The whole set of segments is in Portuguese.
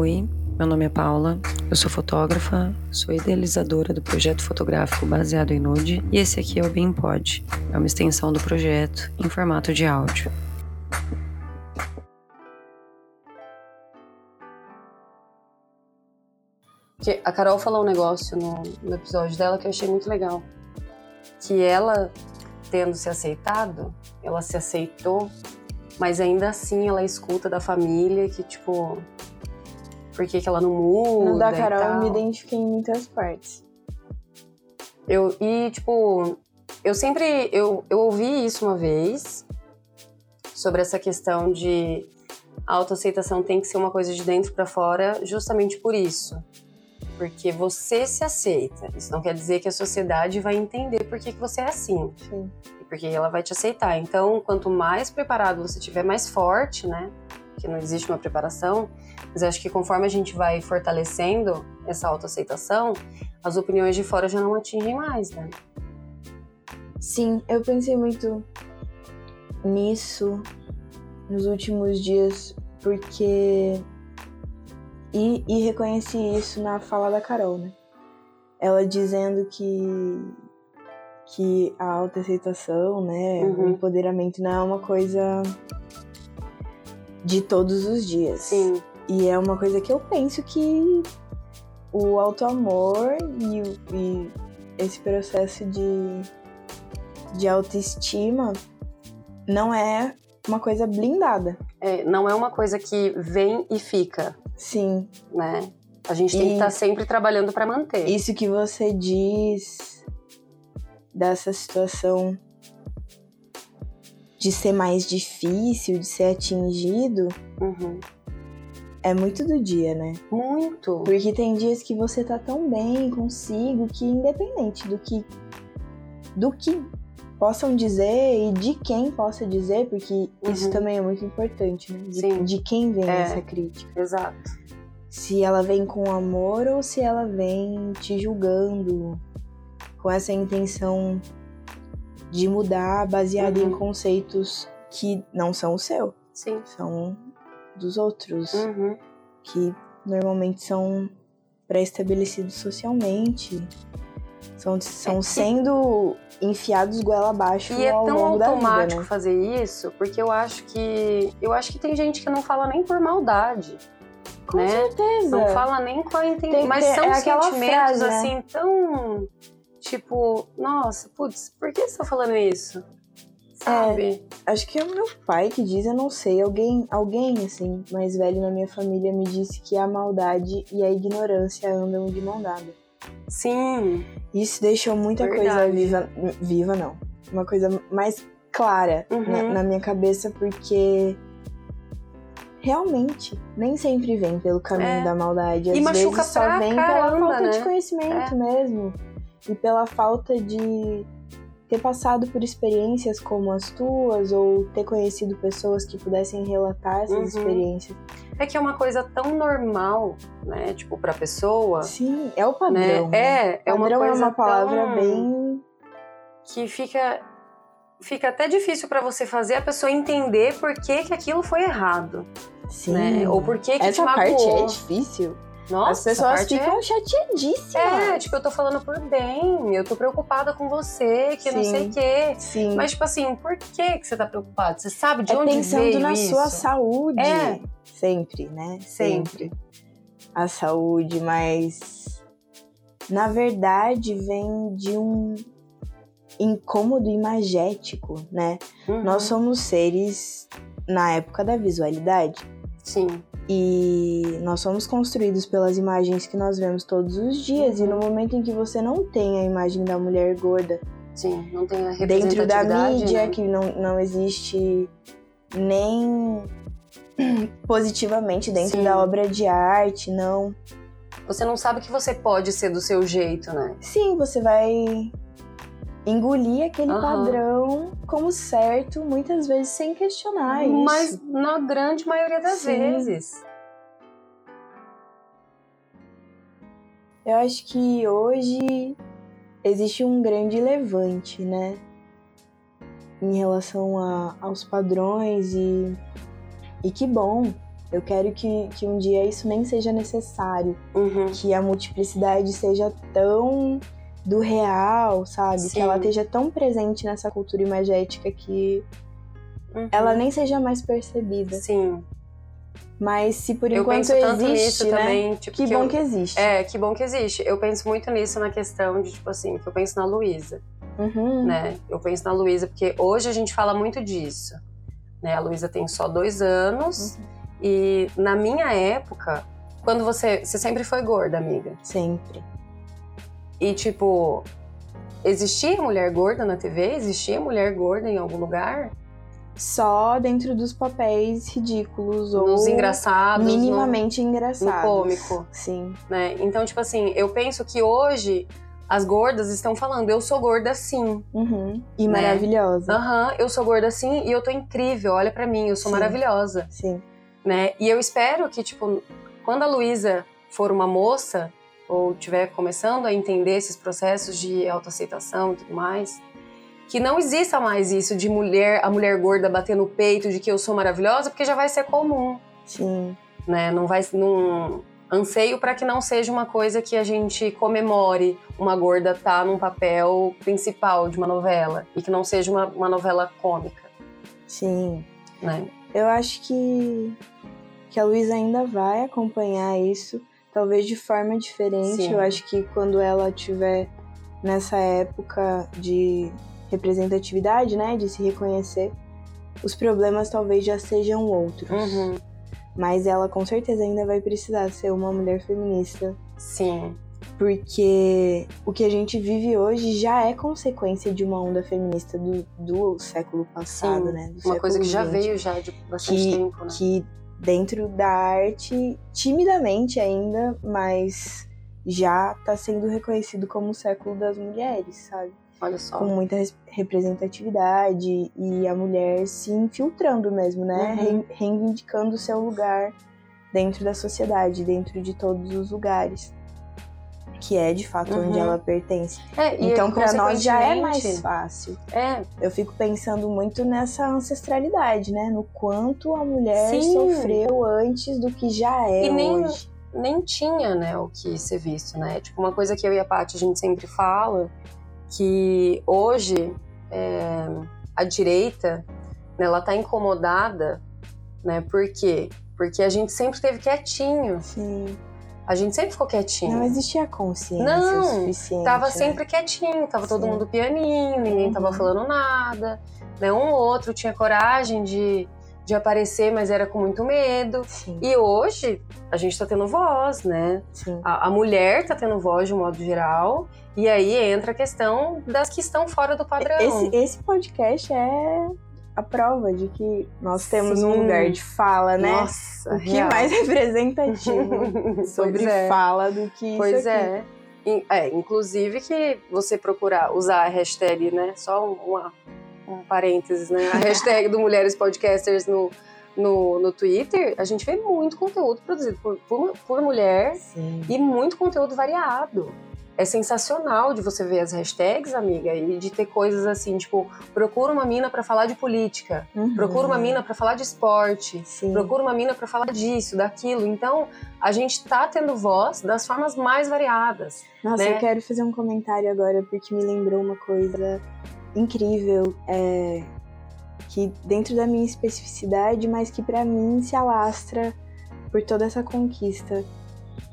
Oi, meu nome é Paula, eu sou fotógrafa, sou idealizadora do projeto fotográfico baseado em nude e esse aqui é o Bem Pod, é uma extensão do projeto em formato de áudio. a Carol falou um negócio no, no episódio dela que eu achei muito legal. Que ela, tendo se aceitado, ela se aceitou, mas ainda assim ela escuta da família que, tipo, por que, que ela não muda. No da Carol eu me identifiquei em muitas partes. Eu, e, tipo, eu sempre. Eu, eu ouvi isso uma vez sobre essa questão de a autoaceitação tem que ser uma coisa de dentro para fora, justamente por isso. Porque você se aceita. Isso não quer dizer que a sociedade vai entender por que, que você é assim. Sim. E porque ela vai te aceitar. Então, quanto mais preparado você tiver, mais forte, né? Que não existe uma preparação, mas acho que conforme a gente vai fortalecendo essa autoaceitação, as opiniões de fora já não atingem mais, né? Sim, eu pensei muito nisso nos últimos dias, porque. E, e reconheci isso na fala da Carol, né? Ela dizendo que que a autoaceitação, né, uhum. o empoderamento não é uma coisa de todos os dias. Sim. E é uma coisa que eu penso que o auto-amor e, e, esse processo de, de autoestima não é uma coisa blindada. É, não é uma coisa que vem e fica. Sim. Né? A gente tem e que estar tá sempre trabalhando para manter. Isso que você diz dessa situação de ser mais difícil, de ser atingido, uhum é muito do dia, né? Muito. Porque tem dias que você tá tão bem consigo que independente do que do que possam dizer e de quem possa dizer, porque uhum. isso também é muito importante, né? De, Sim. de quem vem é, essa crítica. Exato. Se ela vem com amor ou se ela vem te julgando com essa intenção de mudar baseada uhum. em conceitos que não são o seu. Sim. São dos outros, uhum. que normalmente são pré-estabelecidos socialmente. São, são é, sendo enfiados goela abaixo e é ao tão longo automático da vida, né? fazer isso, porque eu acho que eu acho que tem gente que não fala nem por maldade. Com né? certeza. Não fala nem com a intenção. Mas são é sentimentos frase, né? assim tão. Tipo, nossa, putz, por que você tá falando isso? sabe? É, acho que é o meu pai que diz, eu não sei. Alguém, alguém assim, mais velho na minha família me disse que a maldade e a ignorância andam de mão dada. Sim. Isso deixou muita Verdade. coisa viva. Viva, não. Uma coisa mais clara uhum. na, na minha cabeça, porque realmente nem sempre vem pelo caminho é. da maldade. Às e vezes só vem caramba, pela falta né? de conhecimento é. mesmo. E pela falta de ter passado por experiências como as tuas ou ter conhecido pessoas que pudessem relatar essas uhum. experiências. É que é uma coisa tão normal, né? Tipo, pra pessoa. Sim, é o padrão. Né? É, é padrão uma é coisa uma palavra tão... bem. que fica. Fica até difícil para você fazer a pessoa entender por que, que aquilo foi errado. Sim. Né? Ou por que, que Essa te magoou. parte é difícil. Nossa, As pessoas ficam é... chateadíssimas. É, tipo, eu tô falando por bem, eu tô preocupada com você, que sim, não sei o quê. Sim. Mas, tipo assim, por que, que você tá preocupado? Você sabe de é onde pensando veio na isso? sua saúde. É. Sempre, né? Sempre. A saúde, mas na verdade vem de um incômodo imagético, né? Uhum. Nós somos seres na época da visualidade. Sim. E nós somos construídos pelas imagens que nós vemos todos os dias. Uhum. E no momento em que você não tem a imagem da mulher gorda Sim, não tem a dentro da mídia, né? que não, não existe nem positivamente dentro Sim. da obra de arte, não. Você não sabe que você pode ser do seu jeito, né? Sim, você vai engolir aquele Aham. padrão como certo, muitas vezes sem questionar Mas isso. na grande maioria das Sim. vezes. Eu acho que hoje existe um grande levante, né? Em relação a, aos padrões e, e que bom Eu quero que, que um dia isso nem seja necessário, Uhum. que a multiplicidade seja tão do real, sabe? Sim. Que ela esteja tão presente nessa cultura imagética que Uhum. ela nem seja mais percebida. Sim. Mas se por Eu enquanto penso tanto existe, nisso né? também. Tipo, Que que bom eu- que existe. É, que bom que existe. Eu penso muito nisso na questão de, tipo assim, que eu penso na Luísa, Uhum. né? Eu penso na Luísa, porque hoje a gente fala muito disso. Né? A Luísa tem só dois anos. Uhum. E na minha época, quando você. Você sempre foi gorda, amiga. Sempre. E, tipo, existia mulher gorda na TV? Existia mulher gorda em algum lugar? Só dentro dos papéis ridículos ou Nos engraçados? no- minimamente engraçados. cômico. Sim. né? Então, tipo assim, eu penso que hoje as gordas estão falando, eu sou gorda sim. Uhum. E Né? maravilhosa. Aham, eu sou gorda sim e eu tô incrível, olha pra mim, eu sou Sim. maravilhosa, Sim. né? E eu espero que, tipo, quando a Luísa for uma moça ou tiver começando a entender esses processos de autoaceitação e tudo mais, que não exista mais isso de mulher, a mulher gorda bater no peito de que eu sou maravilhosa, porque já vai ser comum Sim. né? Não vai não anseio para que não seja uma coisa que a gente comemore uma gorda tá num papel principal de uma novela e que não seja uma, uma novela cômica, Sim. né? Eu acho que, que a Luísa ainda vai acompanhar isso, talvez de forma diferente. Sim. Eu acho que quando ela tiver nessa época de representatividade, né, de se reconhecer, os problemas talvez já sejam outros. Uhum. Mas ela com certeza ainda vai precisar ser uma mulher feminista, Sim, porque o que a gente vive hoje já é consequência de uma onda feminista do, do século passado, Sim. né? do uma coisa que já veio já de bastante Que- tempo, né? que dentro da arte, timidamente ainda, mas já está sendo reconhecido como o século das mulheres, sabe? Olha só. Com muita res- representatividade e a mulher se infiltrando mesmo, né? Uhum. Re- reivindicando o seu lugar dentro da sociedade, dentro de todos os lugares. Que é de fato Uhum. onde ela pertence. É, Então, para nós já é mais consequentemente, fácil. É, Eu fico pensando muito nessa ancestralidade, né? No quanto a mulher Sim. sofreu antes do que já é E nem- hoje. nem tinha, né, o que ser visto, né? Tipo, uma coisa que eu e a Paty a gente sempre fala, que hoje é, a direita, né, ela tá incomodada, né? Por quê? Porque a gente sempre teve quietinho. Sim. A gente sempre ficou quietinho. Não existia consciência Não, suficiente. Tava né? sempre quietinho, tava todo Sim. mundo pianinho, ninguém tava Uhum. falando nada, né? Um ou outro tinha coragem de, de aparecer, mas era com muito medo. Sim, E hoje a gente tá tendo voz, né? A, a mulher tá tendo voz de um modo geral, e aí entra a questão das que estão fora do padrão. Esse, esse podcast é a prova de que nós temos um Sim. lugar de fala, né? Nossa, o que real. mais representativo sobre é. fala do que Pois isso aqui. é. É. Inclusive que você procurar usar a hashtag, né? Só um, uma, um parênteses, né? A hashtag do Mulheres Podcasters no, no, no Twitter, a gente vê muito conteúdo produzido por, por, por mulher Sim. e muito conteúdo variado. É sensacional de você ver as hashtags, amiga, e de ter coisas assim, tipo, procura uma mina pra falar de política, Uhum. procura uma mina pra falar de esporte, Sim. procura uma mina pra falar disso, daquilo. Então, a gente tá tendo voz das formas mais variadas. Nossa, né? eu quero fazer um comentário agora porque me lembrou uma coisa incrível, é, que dentro da minha especificidade, mas que pra mim se alastra por toda essa conquista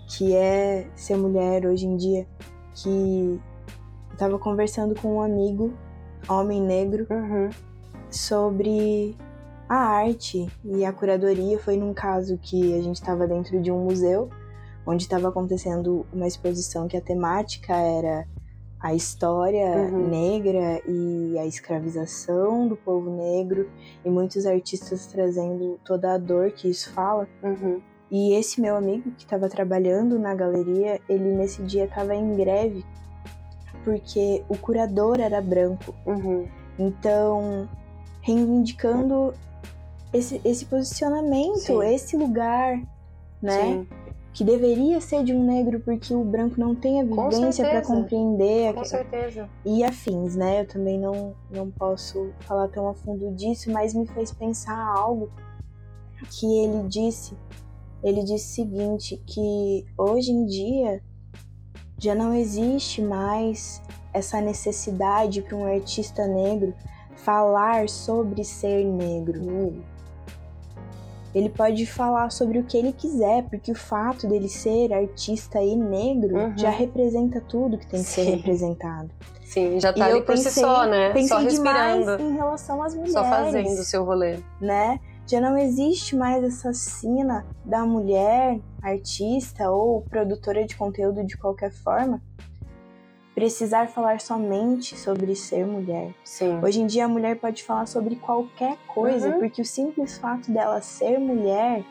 que é ser mulher hoje em dia, que eu tava conversando com um amigo, homem negro, sobre a arte e a curadoria. Foi num caso que a gente estava dentro de um museu, onde estava acontecendo uma exposição que a temática era a história Uhum. negra e a escravização do povo negro, e muitos artistas trazendo toda a dor que isso fala. Uhum. E esse meu amigo que estava trabalhando na galeria, ele nesse dia estava em greve porque o curador era branco. Uhum. Então, reivindicando esse, esse posicionamento, Sim. esse lugar, né? Sim, Que deveria ser de um negro porque o branco não tem a vivência para compreender com certeza. e afins, né? Eu também não, não posso falar tão a fundo disso, mas me fez pensar algo que ele disse, ele disse o seguinte, que hoje em dia já não existe mais essa necessidade para um artista negro falar sobre ser negro. Hum. Ele pode falar sobre o que ele quiser, porque o fato dele ser artista e negro Uhum. já representa tudo que tem que ser Sim. representado. Sim, já E tá ali eu por si pensei, só, né? pensei só demais respirando, em relação às mulheres, só fazendo o seu rolê. né? Já não existe mais essa cena da mulher artista ou produtora de conteúdo de qualquer forma precisar falar somente sobre ser mulher. Sim. Hoje em dia a mulher pode falar sobre qualquer coisa, Uhum. porque o simples fato dela ser mulher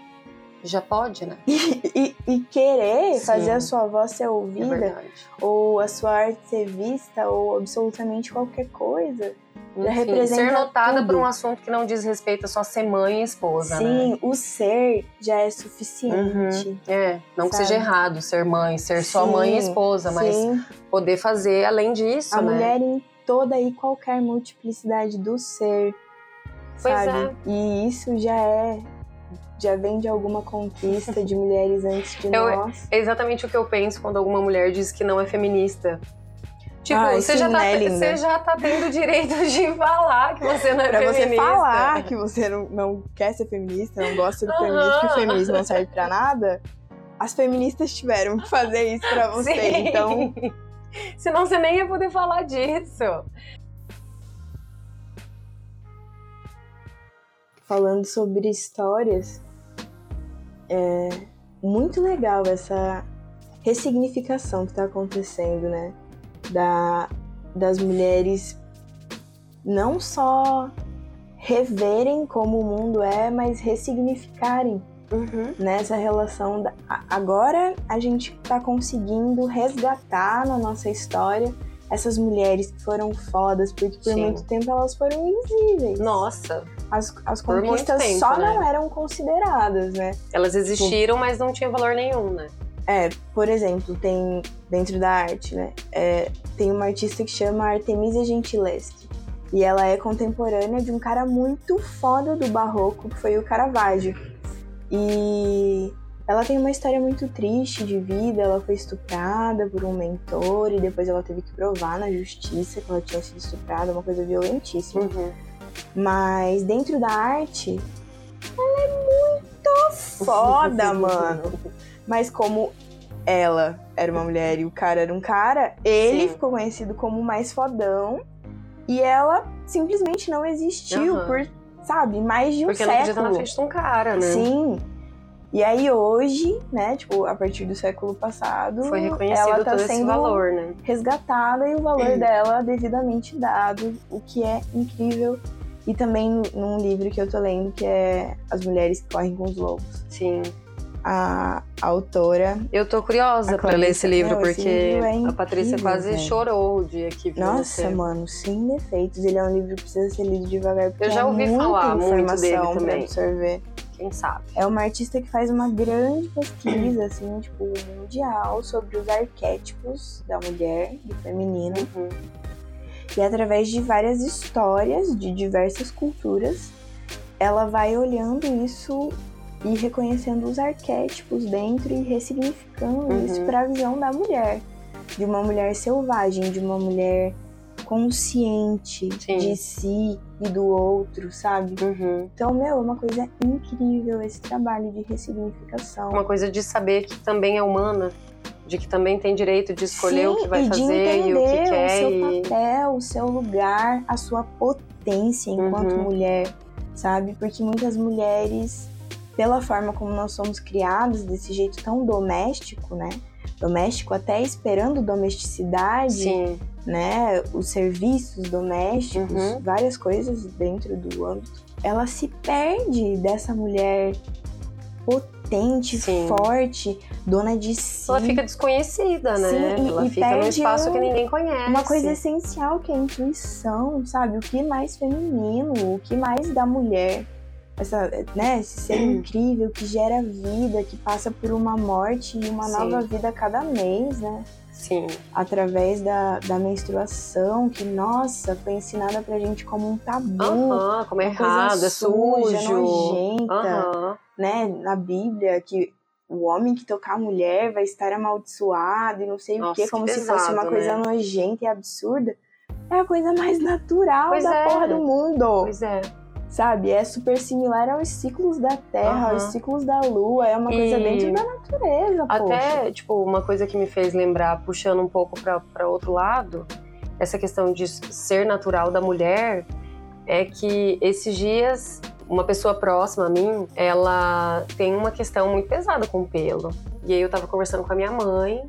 Já pode, né? e, e querer Sim. fazer a sua voz ser É ouvida, verdade. ou a sua arte ser vista, ou absolutamente qualquer coisa. Enfim, representa ser notada tudo. por um assunto que não diz respeito a só ser mãe e esposa, Sim, né? o ser já é suficiente. É, não que Sabe? seja errado ser mãe, ser só mãe e Sim, esposa, mas sim. poder fazer além disso, a né? mulher em toda e qualquer multiplicidade do ser, Pois sabe? é. E isso já é já vem de alguma conquista de mulheres antes de Eu- nós. É exatamente o que eu penso quando alguma mulher diz que não é feminista. Tipo, Ai, você, já tá, né, linda? você já tá tendo o direito de falar que você não é Pra você feminista. falar que você não, não quer ser feminista, não gosta do Aham. feminismo, que o feminismo não serve pra nada, as feministas tiveram que fazer isso pra você. Sim. Então, Senão você nem ia poder falar disso. falando sobre histórias, é muito legal essa ressignificação que tá acontecendo, né? Da, das mulheres não só reverem como o mundo é, mas ressignificarem Uhum. nessa relação. Da... Agora a gente tá conseguindo resgatar na nossa história essas mulheres que foram fodas, porque por Sim. muito tempo elas foram invisíveis. Nossa, As, as conquistas tempo, só né? não eram consideradas, né? elas existiram, mas não tinha valor nenhum, né? É, por exemplo, tem dentro da arte, né? é, tem uma artista que chama Artemisia Gentileschi. E ela é contemporânea de um cara muito foda do barroco, que foi o Caravaggio. E ela tem uma história muito triste de vida. Ela foi estuprada por um mentor e depois ela teve que provar na justiça que ela tinha sido estuprada, uma coisa violentíssima. Uhum. Mas dentro da arte, ela é muito foda, mano. Mas como ela era uma mulher e o cara era um cara, ele Sim. ficou conhecido como o mais fodão. E ela simplesmente não existiu Aham. por, sabe, mais de um Porque não podia estar na século. frente de um cara, né? Sim. E aí hoje, né, tipo, a partir do século passado, Foi reconhecido ela tá todo sendo valor, né? resgatada e o valor dela devidamente dado, o que é incrível. E também num livro que eu tô lendo, que é As Mulheres que Correm com os Lobos. Sim. A, a autora. Eu tô curiosa A pra ler esse livro, esse porque livro é a Patrícia quase velho. chorou o dia que viu Nossa, mano, sem defeitos. Ele é um livro que precisa ser lido devagar, porque Eu já é ouvi muita falar muito dele também. absorver. Quem sabe? É uma artista que faz uma grande pesquisa, assim, tipo, mundial sobre os arquétipos da mulher, do feminino. Uhum. E através de várias histórias de diversas culturas, ela vai olhando isso e reconhecendo os arquétipos dentro e ressignificando Uhum. isso para a visão da mulher. De uma mulher selvagem, de uma mulher consciente Sim. de si e do outro, sabe? Uhum. Então, meu, é uma coisa incrível esse trabalho de ressignificação. Uma coisa de saber que também é humana, de que também tem direito de escolher o Sim, que vai fazer e o que quer. o seu e... papel, o seu lugar, a sua potência enquanto Uhum. mulher, sabe? Porque muitas mulheres, pela forma como nós somos criadas, desse jeito tão doméstico, né? Doméstico até esperando domesticidade, Sim, né? Os serviços domésticos, Uhum. várias coisas dentro do âmbito. Ela se perde dessa mulher potente, Sim. forte, dona de si. ela fica desconhecida, né? Sim, e- ela e fica num espaço um- que ninguém conhece. Uma coisa essencial que é a intuição, sabe? O que mais feminino, o que mais da mulher, essa, né, esse ser incrível que gera vida, que passa por uma morte e uma Sim. nova vida a cada mês, né? Sim. Através da, da menstruação, que, nossa, foi ensinada pra gente como um tabu. Aham, como é errado, é suja, sujo. nojenta. Aham. né, na Bíblia, que o homem que tocar a mulher vai estar amaldiçoado e não sei o Nossa, quê, como que se fosse uma pesado, coisa né? nojenta e absurda. É a coisa mais natural Pois da é. porra do mundo, Pois é. Sabe? É super similar aos ciclos da Terra, aos Aham. ciclos da Lua, é uma coisa E- dentro da natureza, poxa. Até, tipo, uma coisa que me fez lembrar, puxando um pouco pra outro lado, essa questão de ser natural da mulher, é que esses dias, uma pessoa próxima a mim, ela tem uma questão muito pesada com o pelo. E aí eu tava conversando com a minha mãe.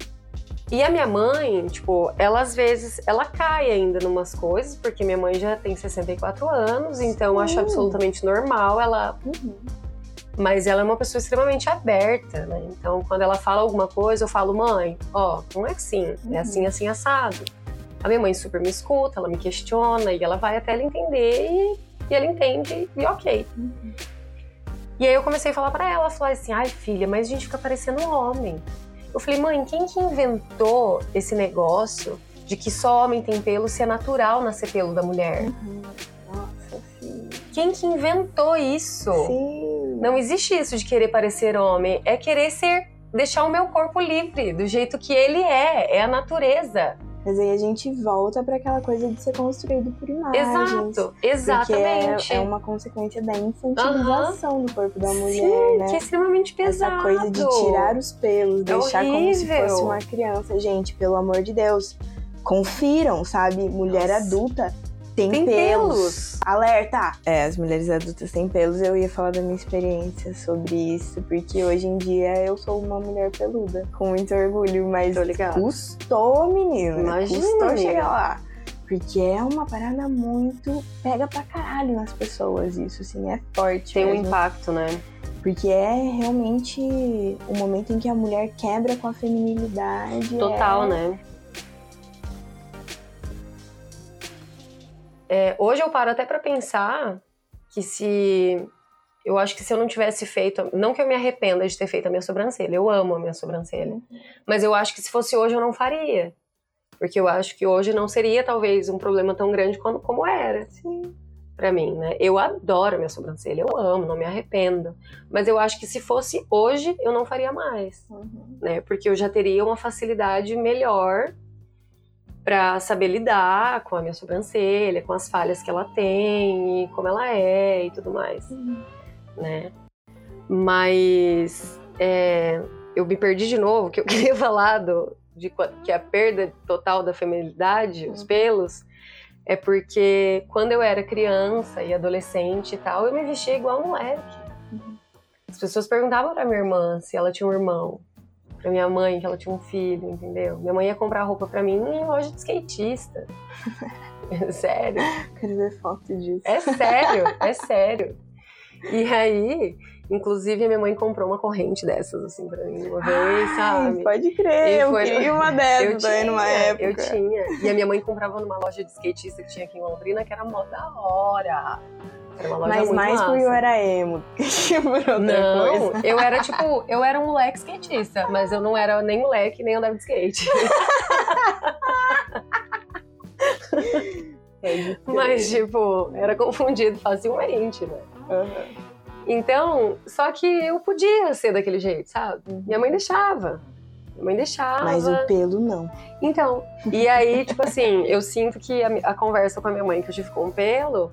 E a minha mãe, tipo, ela às vezes, ela cai ainda numas coisas, porque minha mãe já tem 64 anos, então eu acho absolutamente normal ela Uhum. mas ela é uma pessoa extremamente aberta, né? Então, quando ela fala alguma coisa, eu falo, mãe, ó, não é assim, Uhum. é assim, assim, assado. A minha mãe super me escuta, ela me questiona e ela vai até ela entender e, e ela entende e ok. Uhum. E aí eu comecei a falar pra ela, falar assim, ai filha, mas a gente fica parecendo um homem. Eu falei, mãe, quem que inventou esse negócio de que só homem tem pelo se é natural nascer pelo da mulher? Uhum. Nossa, sim. Quem que inventou isso? Sim. Não existe isso de querer parecer homem, é querer ser deixar o meu corpo livre, do jeito que ele é, é a natureza. Mas aí a gente volta pra aquela coisa de ser construído por imagens. Exato, Porque exatamente. é, é uma consequência da infantilização do corpo da mulher, Sim, né? que é extremamente pesado. Essa coisa de tirar os pelos, deixar como se horrível. fosse uma criança. Gente, pelo amor de Deus, confiram, sabe? Mulher Nossa. adulta tem, Tem pelos. pelos. Alerta! É, as mulheres adultas têm pelos. Eu ia falar da minha experiência sobre isso, porque hoje em dia eu sou uma mulher peluda, com muito orgulho, mas custou, menina. Imagina, Custou amiga. chegar lá. Porque é uma parada muito. pega pra caralho nas pessoas, isso, assim, é forte. Tem um mesmo. impacto, né? Porque é realmente o momento em que a mulher quebra com a feminilidade. Total, é... né? É, hoje eu paro até pra pensar que se. Eu acho que se eu não tivesse feito. Não que eu me arrependa de ter feito a minha sobrancelha, eu amo a minha sobrancelha. Mas eu acho que se fosse hoje eu não faria. Porque eu acho que hoje não seria talvez um problema tão grande quando, como era Sim. pra mim, né? Eu adoro a minha sobrancelha, eu amo, não me arrependo. Mas eu acho que se fosse hoje, eu não faria mais Uhum. né? Porque eu já teria uma facilidade melhor para saber lidar com a minha sobrancelha, com as falhas que ela tem, e como ela é e tudo mais, né? Mas é, eu me perdi de novo, que eu queria falar do, de que a perda total da feminilidade, os pelos, é porque quando eu era criança e adolescente e tal, eu me vestia igual um moleque. As pessoas perguntavam pra minha irmã se ela tinha um irmão, pra minha mãe que ela tinha um filho, entendeu? Minha mãe ia comprar roupa pra mim em loja de skatista. sério, Quero ver foto disso. é sério, é sério. E aí, inclusive, a minha mãe comprou uma corrente dessas, assim, pra mim uma vez, Ai, sabe? pode crer, eu queria uma dessas Eu também tinha, numa época. eu tinha. E a minha mãe comprava numa loja de skatista que tinha aqui em Londrina, que era mó da hora. Mas mais massa. porque eu era emo que por outra Não, coisa. eu era tipo, eu era um moleque skatista, mas eu não era nem moleque, nem andava de skate. Crer. Mas, tipo, era confundido facilmente, né? Aham. Então, só que eu podia ser daquele jeito, sabe? Minha mãe deixava. Minha mãe deixava. Mas o pelo não. Então, e aí, tipo assim, eu sinto que a, a conversa com a minha mãe que eu tive com o pelo,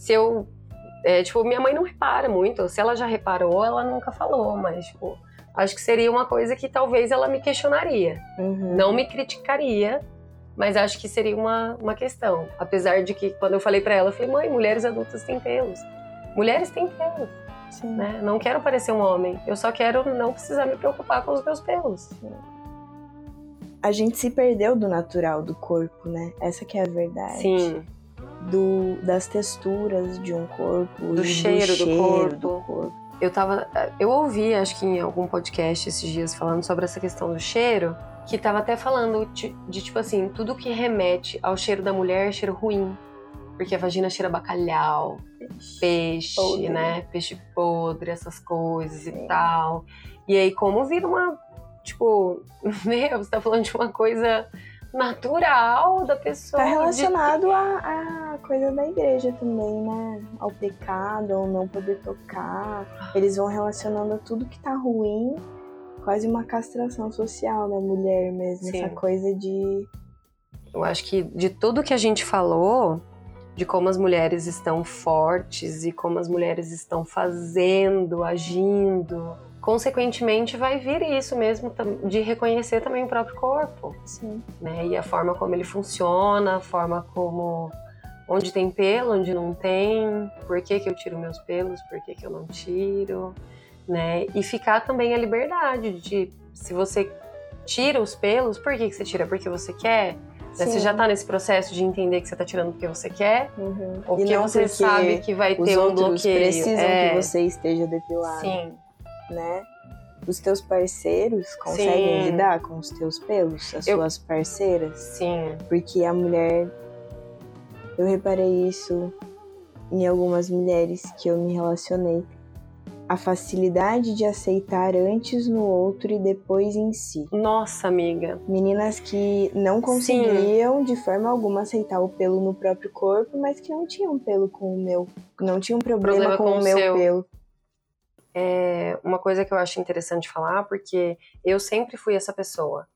se eu. é, tipo, minha mãe não repara muito. Se ela já reparou, ela nunca falou, mas, tipo, acho que seria uma coisa que talvez ela me questionaria. Uhum. Não me criticaria, mas acho que seria uma, uma questão. Apesar de que, quando eu falei pra ela, eu falei, mãe, mulheres adultas têm pelos. Mulheres têm pelos, Sim. né? Não quero parecer um homem. Eu só quero não precisar me preocupar com os meus pelos. A gente se perdeu do natural do corpo, né? Essa que é a verdade. Sim. Do, das texturas de um corpo. Do cheiro do cheiro corpo. do corpo. Eu tava. Eu ouvi, acho que em algum podcast esses dias, falando sobre essa questão do cheiro, que tava até falando de, de, tipo assim, tudo que remete ao cheiro da mulher é cheiro ruim. Porque a vagina cheira bacalhau, peixe, Podre. né? Peixe podre, essas coisas Sim. e tal. E aí, como vira uma. Tipo, meu, você tá falando de uma coisa natural da pessoa. Tá de- relacionado à, à coisa da igreja também, né? Ao pecado, ao não poder tocar. Eles vão relacionando a tudo que tá ruim, quase uma castração social da mulher mesmo. Sim. Essa coisa de. Eu acho que de tudo que a gente falou, de como as mulheres estão fortes e como as mulheres estão fazendo, agindo, consequentemente vai vir isso mesmo de reconhecer também o próprio corpo, Sim. né? E a forma como ele funciona, a forma como onde tem pelo, onde não tem, por que, que eu tiro meus pelos, por que, que eu não tiro, né? E ficar também a liberdade de se você tira os pelos, por que, que você tira? Porque você quer? Né, Você já tá nesse processo de entender que você tá tirando porque você quer, Uhum. ou E não você sabe que vai Os ter um outros bloqueio. precisam é, que você esteja depilado, Sim, né? Os teus parceiros conseguem Sim. lidar com os teus pelos, as Eu- suas parceiras? sim. Porque a mulher. Eu reparei isso em algumas mulheres que eu me relacionei. A facilidade de aceitar antes no outro e depois em si. Nossa, amiga. Meninas que não conseguiam de forma alguma aceitar o pelo no próprio corpo, mas que não tinham pelo com o meu. Não tinham problema, Problema com, com o o meu seu. pelo. É uma coisa que eu acho interessante falar, porque eu sempre fui essa pessoa.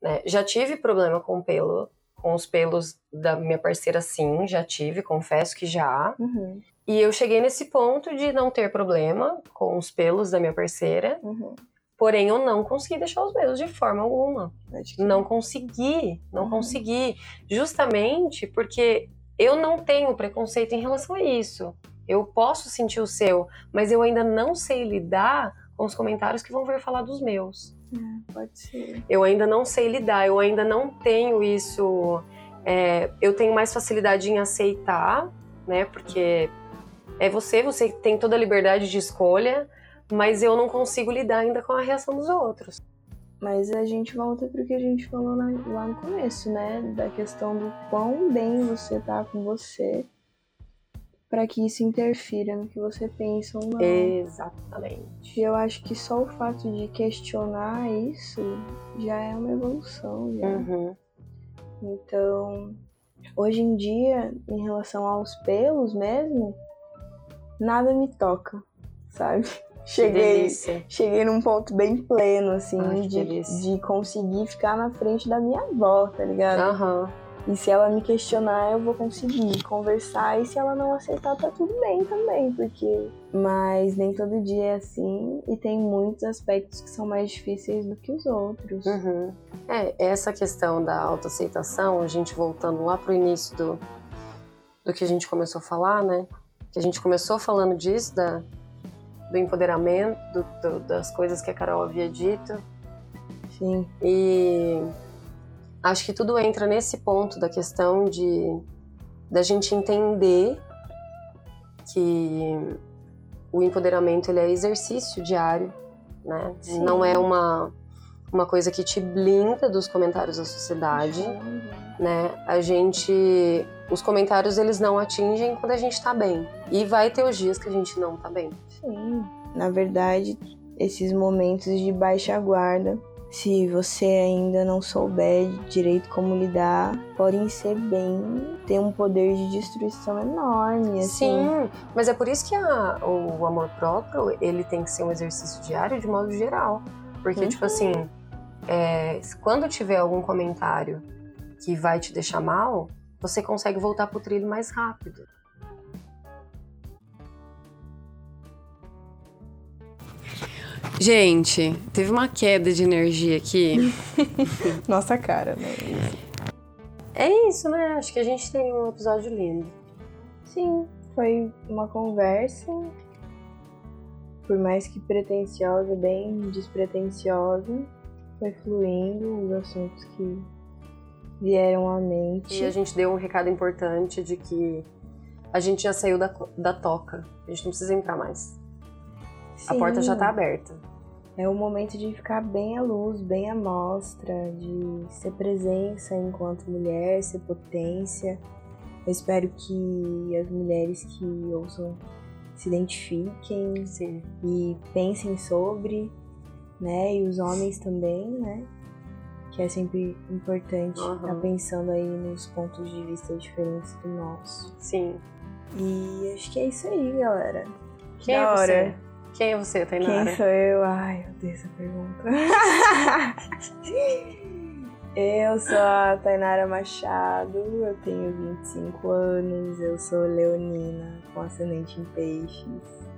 né? Já tive problema com pelo, com os pelos da minha parceira, sim, já tive, confesso que já. Uhum, E eu cheguei nesse ponto de não ter problema com os pelos da minha parceira, uhum. porém eu não consegui deixar os meus de forma alguma. Que- Não consegui, não Uhum. consegui. Justamente porque eu não tenho preconceito em relação a isso. Eu posso sentir o seu, mas eu ainda não sei lidar com os comentários que vão vir falar dos meus. É, pode ser. Eu ainda não sei lidar, eu ainda não tenho isso. é, eu tenho mais facilidade em aceitar, né? Porque é você, você tem toda a liberdade de escolha, mas eu não consigo lidar ainda com a reação dos outros. Mas a gente volta pro que a gente falou lá no começo, né? Da questão do quão bem você tá com você para que isso interfira no que você pensa ou não. Exatamente. E eu acho que só o fato de questionar isso já é uma evolução. Já. Uhum. Então, hoje em dia, em relação aos pelos mesmo, nada me toca, sabe? Cheguei, cheguei num ponto bem pleno, assim, Ai, de, de conseguir ficar na frente da minha avó, tá ligado? Aham. E se ela me questionar, eu vou conseguir conversar. E se ela não aceitar, tá tudo bem também, porque. Mas nem todo dia é assim. E tem muitos aspectos que são mais difíceis do que os outros. Uhum. É, essa questão da autoaceitação, a gente voltando lá pro início do, do que a gente começou a falar, né? Que a gente começou falando disso, da, do empoderamento, do- do- das coisas que a Carol havia dito. Sim. E acho que tudo entra nesse ponto da questão de da gente entender que o empoderamento ele é exercício diário, né? Sim. Não é uma uma coisa que te blinda dos comentários da sociedade, né? A gente os comentários eles não atingem quando a gente tá bem. E vai ter os dias que a gente não tá bem. Sim. Na verdade, esses momentos de baixa guarda, se você ainda não souber direito como lidar, podem ser bem. ter um poder de destruição enorme, assim. Sim, mas é por isso que a- o amor próprio ele tem que ser um exercício diário de modo geral. Porque, Uhum. tipo assim, é, quando tiver algum comentário que vai te deixar mal, você consegue voltar pro trilho mais rápido. Gente, teve uma queda de energia aqui. Nossa cara, né? é isso, né? Acho que a gente tem um episódio lindo. Sim, foi uma conversa, por mais que pretensiosa, bem despretensiosa, foi fluindo os assuntos que vieram à mente. E a gente deu um recado importante de que a gente já saiu da, da toca. A gente não precisa entrar mais. A Sim, porta já tá aberta. É o momento de ficar bem à luz, bem à mostra, de ser presença enquanto mulher, ser potência. Eu espero que as mulheres que ouçam se identifiquem Sim. e pensem sobre, né? E os homens também, né? Que é sempre importante Uhum. estar pensando aí nos pontos de vista diferentes do nosso. Sim. E acho que é isso aí, galera. Quem da é hora. você? Quem é você, Tainara? Quem sou eu? Ai, eu odeio essa pergunta. eu sou a Tainara Machado, eu tenho 25 anos, eu sou leonina, com ascendente em peixes,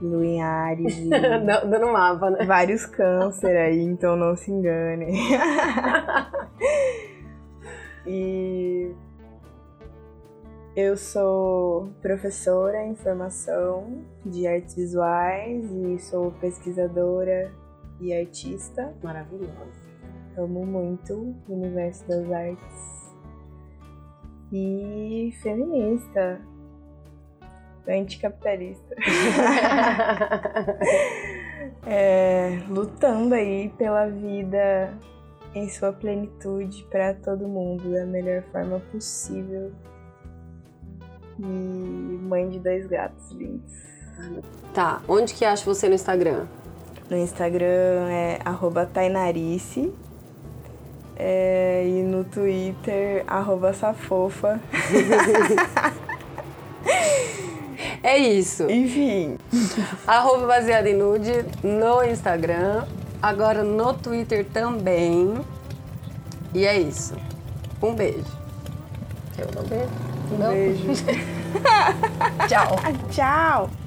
lua em Ares e Dando mapa, né? vários câncer aí, então não se enganem. e eu sou professora em formação de artes visuais e sou pesquisadora e artista. Maravilhoso. Amo muito o universo das artes. E feminista. Anticapitalista. É, lutando aí pela vida em sua plenitude para todo mundo da melhor forma possível. E mãe de dois gatos lindos. Tá, onde que acha você no Instagram? No Instagram é Tainarice. É, e no Twitter, arroba Safofa. É isso. Enfim, Arroba baseado em nude no Instagram. Agora no Twitter também. E é isso. Um beijo. Mandar um beijo? Um beijo. Tchau. Tchau!